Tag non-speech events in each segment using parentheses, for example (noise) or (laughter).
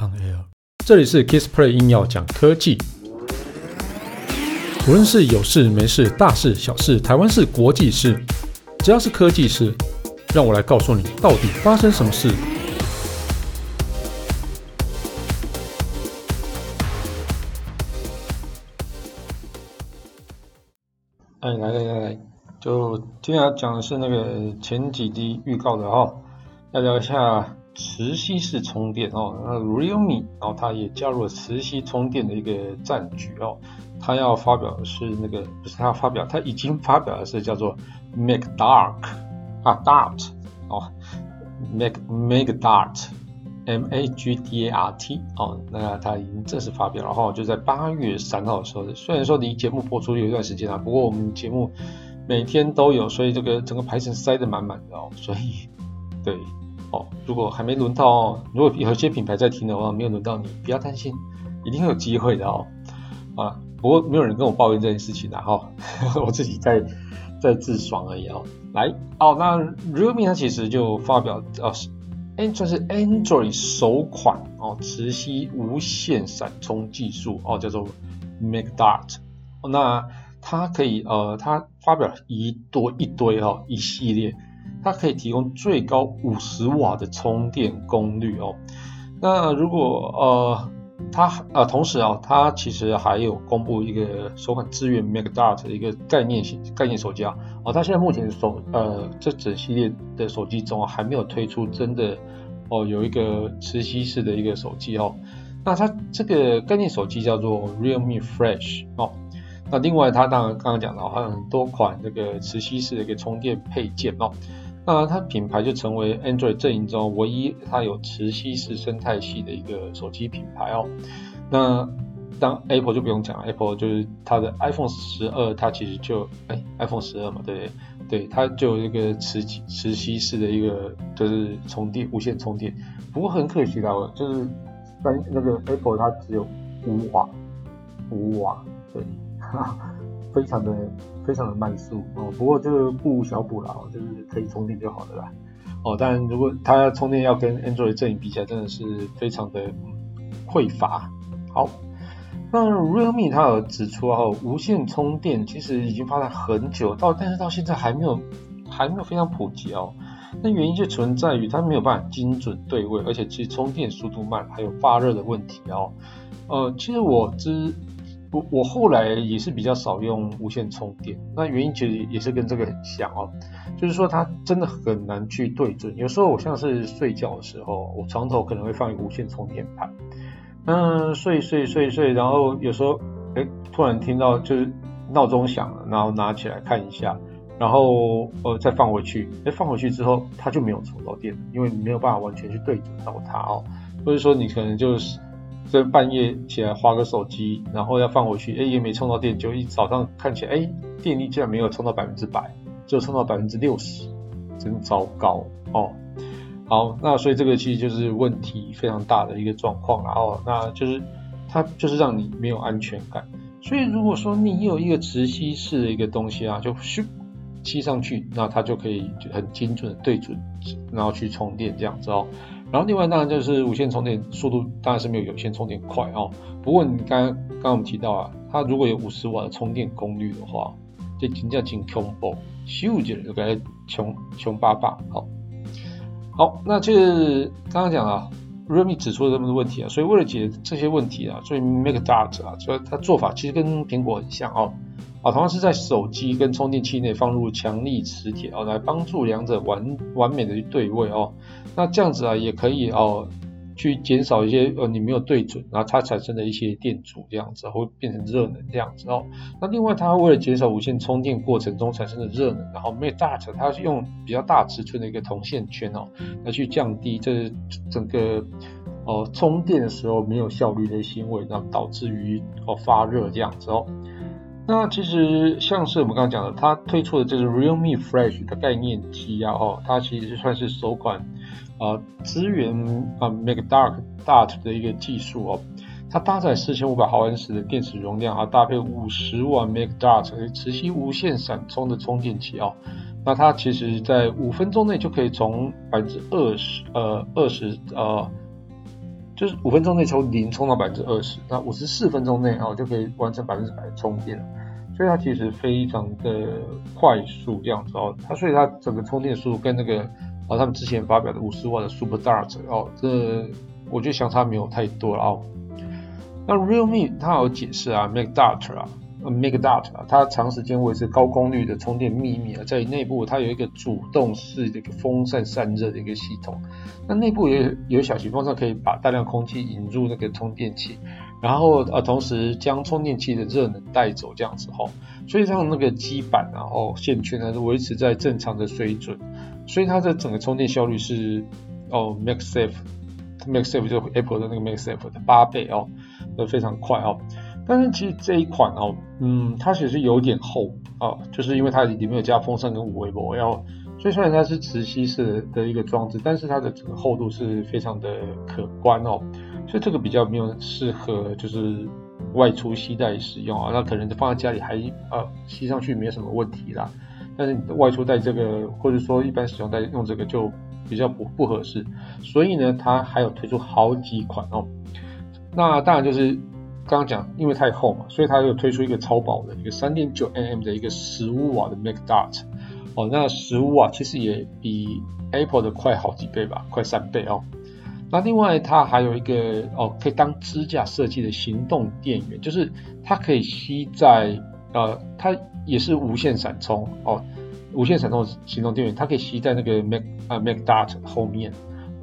On Air，这里是 Kissplay 硬要讲科技，无论是有事没事、大事小事、台湾事、国际事，只要是科技事，让我来告诉你到底发生什么事。哎，来来来来，就今天要讲的是那个前几集预告的哈、哦，要聊一下。磁吸式充电哦，那 Realme 然后它也加入了磁吸充电的一个战局哦，它要发表的是那个不是它要发表，它已经发表的是叫做 Make Dart 啊 Dart 哦，Make Make Dart M A G D A R T 哦，那它已经正式发表了哈，就在八月三号的时候，虽然说离节目播出有一段时间啊，不过我们节目每天都有，所以这个整个排程塞得满满的哦，所以对。哦，如果还没轮到，如果有些品牌在听的话，没有轮到你，不要担心，一定会有机会的哦。啊，不过没有人跟我抱怨这件事情的哈，(laughs) 我自己在在自爽而已哦。来，哦，那 Realme 它其实就发表哦，哎，算是 Android 首款哦，磁吸无线闪充技术哦，叫做 Make Dart。那它可以呃，它发表一多一堆哈，一系列。它可以提供最高五十瓦的充电功率哦。那如果呃，它呃，同时啊，它其实还有公布一个首款支援 Make Dart 的一个概念型概念手机啊。哦，它现在目前手呃这整系列的手机中，还没有推出真的哦有一个磁吸式的一个手机哦。那它这个概念手机叫做 Realme Flash 哦。那另外它当然刚刚讲到还有很多款这个磁吸式的一个充电配件哦。那它品牌就成为 Android 阵营中唯一它有磁吸式生态系的一个手机品牌哦。那当 Apple 就不用讲了，Apple 就是它的 iPhone 十二，它其实就哎 iPhone 十二嘛，对对，它就有一个磁磁吸式的一个就是充电无线充电。不过很可惜的，就是但那个 Apple 它只有五瓦，五瓦，对。非常的非常的慢速哦，不过这个不无小补啦，就是可以充电就好了啦。哦，但如果它充电要跟 Android 阵营比起来，真的是非常的匮乏。好，那 Realme 它有指出哦，无线充电其实已经发展很久，到但是到现在还没有还没有非常普及哦。那原因就存在于它没有办法精准对位，而且其实充电速度慢，还有发热的问题哦。呃，其实我之我我后来也是比较少用无线充电，那原因其实也是跟这个很像哦，就是说它真的很难去对准。有时候我像是睡觉的时候，我床头可能会放一个无线充电盘，嗯，睡睡睡睡，然后有时候哎突然听到就是闹钟响了，然后拿起来看一下，然后呃再放回去，哎放回去之后它就没有充到电，因为你没有办法完全去对准到它哦，或者说你可能就是。在半夜起来划个手机，然后要放回去，哎，也没充到电，就一早上看起来，哎，电力竟然没有充到百分之百，只有充到百分之六十，真糟糕哦。好，那所以这个其实就是问题非常大的一个状况，然后那就是它就是让你没有安全感。所以如果说你有一个磁吸式的一个东西啊，就咻吸上去，那它就可以很精准的对准，然后去充电这样子哦。然后另外当然就是无线充电速度当然是没有有线充电快哦。不过你刚刚刚刚我们提到啊，它如果有五十瓦的充电功率的话，这真叫真恐怖，咻就就该穷穷爸爸。好，好，那这刚刚讲啊，Realme 指出了这么多问题啊，所以为了解这些问题啊，所以 Make Dart 啊，所以它做法其实跟苹果很像哦。啊，同样是在手机跟充电器内放入强力磁铁哦，来帮助两者完完美的去对位哦。那这样子啊，也可以哦，去减少一些呃你没有对准，然后它产生的一些电阻这样子，会变成热能这样子哦。那另外，它为了减少无线充电过程中产生的热能，然后 Make Dart 它是用比较大尺寸的一个铜线圈哦，来去降低这整个哦充电的时候没有效率的行为，然后导致于哦发热这样子哦。那其实像是我们刚刚讲的，它推出的这个 Realme Flash 的概念机啊，哦，它其实算是首款啊支援啊 Make Dart Dart 的一个技术哦。它搭载四千五百毫安时的电池容量啊，搭配五十瓦 Make Dart 磁吸无线闪充的充电器哦。那它其实在五分钟内就可以从百分之二十呃二十呃。就是五分钟内从零充到百分之二十，那五十四分钟内哦就可以完成百分之百的充电了。所以它其实非常的快速这样子哦，它所以它整个充电速度跟那个哦他们之前发表的五十瓦的 Super Dart 哦，这我觉得相差没有太多了哦。那 Realme 它有解释啊，Make Dart 啊。Make Dart 啊，它长时间维持高功率的充电秘密啊，在内部它有一个主动式的一个风扇散热的一个系统，那内部也有小型风扇可以把大量空气引入那个充电器，然后呃同时将充电器的热能带走这样子吼，所以让那个基板然后线圈呢维持在正常的水准，所以它的整个充电效率是哦，Max Safe，Max Safe 就是 Apple 的那个 Max Safe 的八倍哦，都非常快哦。但是其实这一款哦，嗯，它其实有点厚啊，就是因为它里面有加风扇跟五维波，然后所以虽然它是磁吸式的一个装置，但是它的整个厚度是非常的可观哦，所以这个比较没有适合就是外出携带使用啊，那可能放在家里还呃吸上去没有什么问题啦，但是你外出带这个或者说一般使用带用这个就比较不不合适，所以呢，它还有推出好几款哦，那当然就是。刚刚讲，因为太厚嘛，所以它又推出一个超薄的一个三点九 mm 的一个十五瓦的 Make Dart 哦，那十五瓦其实也比 Apple 的快好几倍吧，快三倍哦。那另外它还有一个哦，可以当支架设计的行动电源，就是它可以吸在呃，它也是无线闪充哦，无线闪充行动电源，它可以吸在那个 Mac 啊、Mac Dart 后面。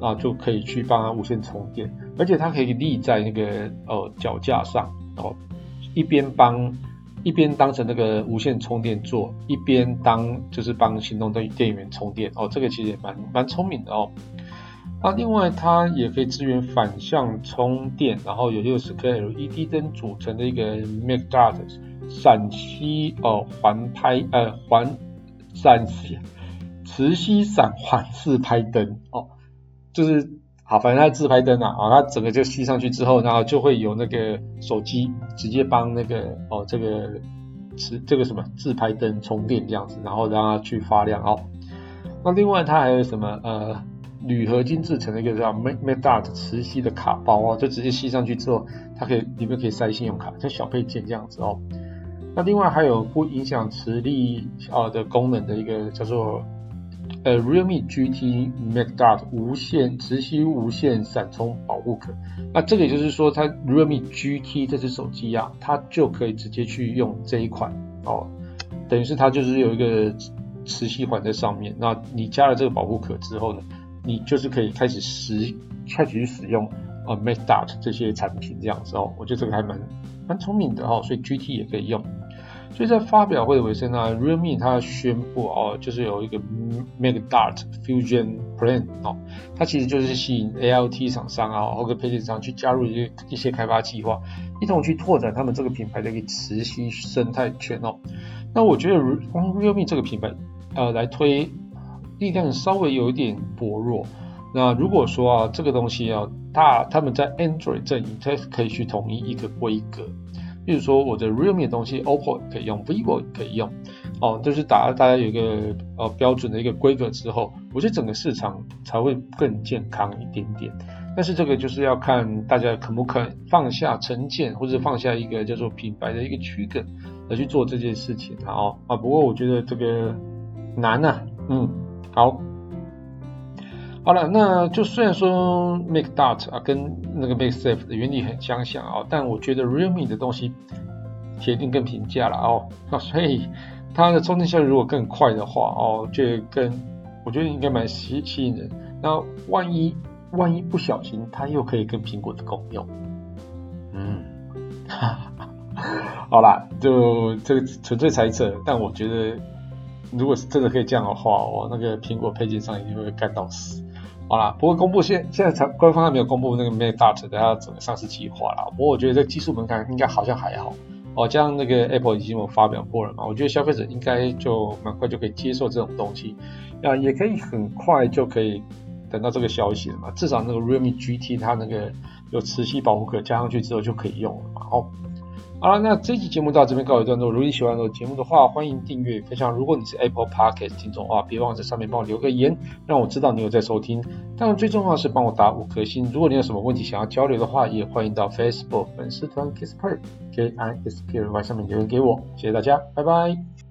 啊，就可以去帮它无线充电，而且它可以立在那个呃脚架上，哦，一边帮一边当成那个无线充电座，一边当就是帮行动电电源充电，哦，这个其实也蛮蛮聪明的哦。那另外它也可以支援反向充电，然后有六十颗 LED 灯组成的一个 Make Dart 闪吸哦环拍呃环闪吸磁吸闪环自拍灯哦。就是好，反正它自拍灯啊，啊，它整个就吸上去之后，然后就会有那个手机直接帮那个哦，这个磁这个什么自拍灯充电这样子，然后让它去发亮哦。那另外它还有什么呃铝合金制成的一个叫 Make Dart 磁吸的卡包哦，就直接吸上去之后，它可以里面可以塞信用卡，像小配件这样子哦。那另外还有不影响磁力啊的功能的一个叫做。呃，Realme GT Make Dart 无线磁吸无线闪充保护壳，那这个也就是说，它 Realme GT 这支手机啊，它就可以直接去用这一款哦，等于是它就是有一个磁吸环在上面，那你加了这个保护壳之后呢，你就是可以开始使开始去使用呃 Make Dart 这些产品这样子哦，我觉得这个还蛮蛮聪明的哦，所以 GT 也可以用。所以在发表会的尾声呢，Realme 它宣布哦，就是有一个 Make Dart Fusion Plan 哦，它其实就是吸引 AIoT 厂商啊，或者配件商去加入一些一些开发计划，一同去拓展他们这个品牌的一个磁吸生态圈哦。那我觉得如光 Realme 这个品牌呃来推，力量稍微有一点薄弱。那如果说啊，这个东西啊，它他们在 Android 阵营，它可以去统一一个规格。比如说我的 Realme 的东西，OPPO 可以用，vivo 可以用，哦，就是打大家有一个呃标准的一个规格之后，我觉得整个市场才会更健康一点点。但是这个就是要看大家肯不肯放下成见，或者放下一个叫做品牌的一个区隔来去做这件事情啊哦啊。不过我觉得这个难呐，嗯，好。好了，那就虽然说 Make Dart 啊跟那个 Make Safe 的原理很相像啊，但我觉得 Realme 的东西铁定更平价了哦，那 (laughs) 所以它的充电效率如果更快的话哦，就更我觉得应该蛮吸吸引人。那万一万一不小心，它又可以跟苹果的共用，嗯，哈哈，好啦，就这个纯粹猜测，但我觉得如果是真的可以这样的话，我，那个苹果配件上一定会干到死。好啦，不过公布现现在才官方还没有公布那个 Make Dart 的它整个上市计划啦。不过我觉得这技术门槛应该好像还好哦，加上那个 Apple 已经有发表过了嘛，我觉得消费者应该就蛮快就可以接受这种东西，啊，也可以很快就可以等到这个消息了嘛。至少那个 Realme GT 它那个有磁吸保护壳加上去之后就可以用了嘛。哦，好了，那这期节目到这边告一段落。如果你喜欢我的节目的话，欢迎订阅分享。如果你是 Apple Podcast 听众的话，别忘了在上面帮我留个言，让我知道你有在收听。当然，最重要的是帮我打五颗星。如果你有什么问题想要交流的话，也欢迎到 Facebook 粉丝团 Kisper K I S P R Y 上面留言给我。谢谢大家，拜拜。